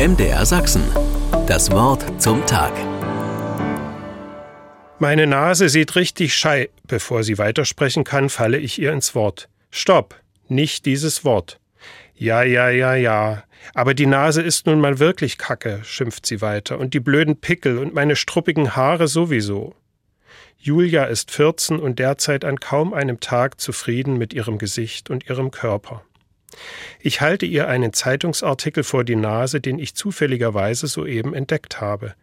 MDR Sachsen. Das Wort zum Tag. Meine Nase sieht richtig schei. Bevor sie weitersprechen kann, falle ich ihr ins Wort. Stopp, nicht dieses Wort. Ja, ja, ja, ja. Aber die Nase ist nun mal wirklich Kacke, schimpft sie weiter, und die blöden Pickel und meine struppigen Haare sowieso. Julia ist 14 und derzeit an kaum einem Tag zufrieden mit ihrem Gesicht und ihrem Körper. Ich halte ihr einen Zeitungsartikel vor die Nase, den ich zufälligerweise soeben entdeckt habe.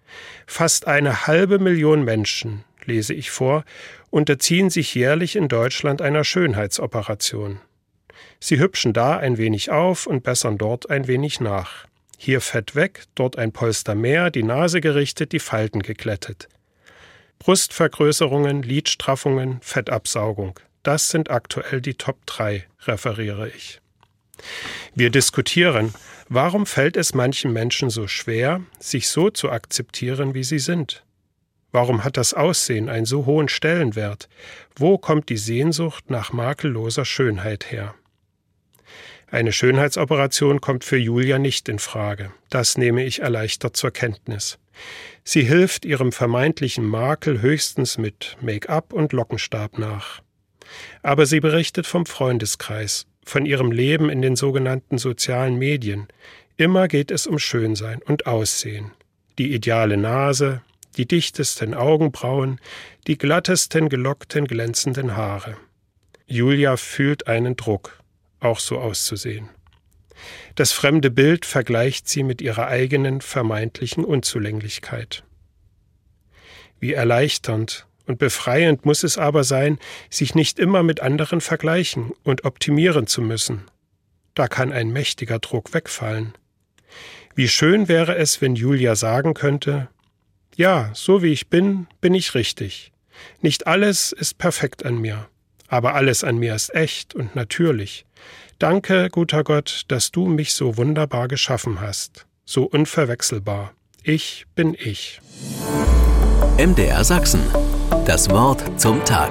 Fast eine halbe Million Menschen, lese ich vor, unterziehen sich jährlich in Deutschland einer Schönheitsoperation. Sie hübschen da ein wenig auf und bessern dort ein wenig nach. Hier Fett weg, dort ein Polster mehr, die Nase gerichtet, die Falten geklettet. Brustvergrößerungen, Lidstraffungen, Fettabsaugung. Das sind aktuell die Top 3, referiere ich. Wir diskutieren, warum fällt es manchen Menschen so schwer, sich so zu akzeptieren, wie sie sind? Warum hat das Aussehen einen so hohen Stellenwert? Wo kommt die Sehnsucht nach makelloser Schönheit her? Eine Schönheitsoperation kommt für Julia nicht in Frage. Das nehme ich erleichtert zur Kenntnis. Sie hilft ihrem vermeintlichen Makel höchstens mit Make-up und Lockenstab nach. Aber sie berichtet vom Freundeskreis, von ihrem Leben in den sogenannten sozialen Medien. Immer geht es um Schönsein und Aussehen. Die ideale Nase, die dichtesten Augenbrauen, die glattesten, gelockten, glänzenden Haare. Julia fühlt einen Druck, auch so auszusehen. Das fremde Bild vergleicht sie mit ihrer eigenen vermeintlichen Unzulänglichkeit. Wie erleichternd und befreiend muss es aber sein, sich nicht immer mit anderen vergleichen und optimieren zu müssen. Da kann ein mächtiger Druck wegfallen. Wie schön wäre es, wenn Julia sagen könnte, ja, so wie ich bin, bin ich richtig. Nicht alles ist perfekt an mir, aber alles an mir ist echt und natürlich. Danke, guter Gott, dass du mich so wunderbar geschaffen hast, so unverwechselbar. Ich bin ich. MDR Sachsen. Das Wort zum Tag.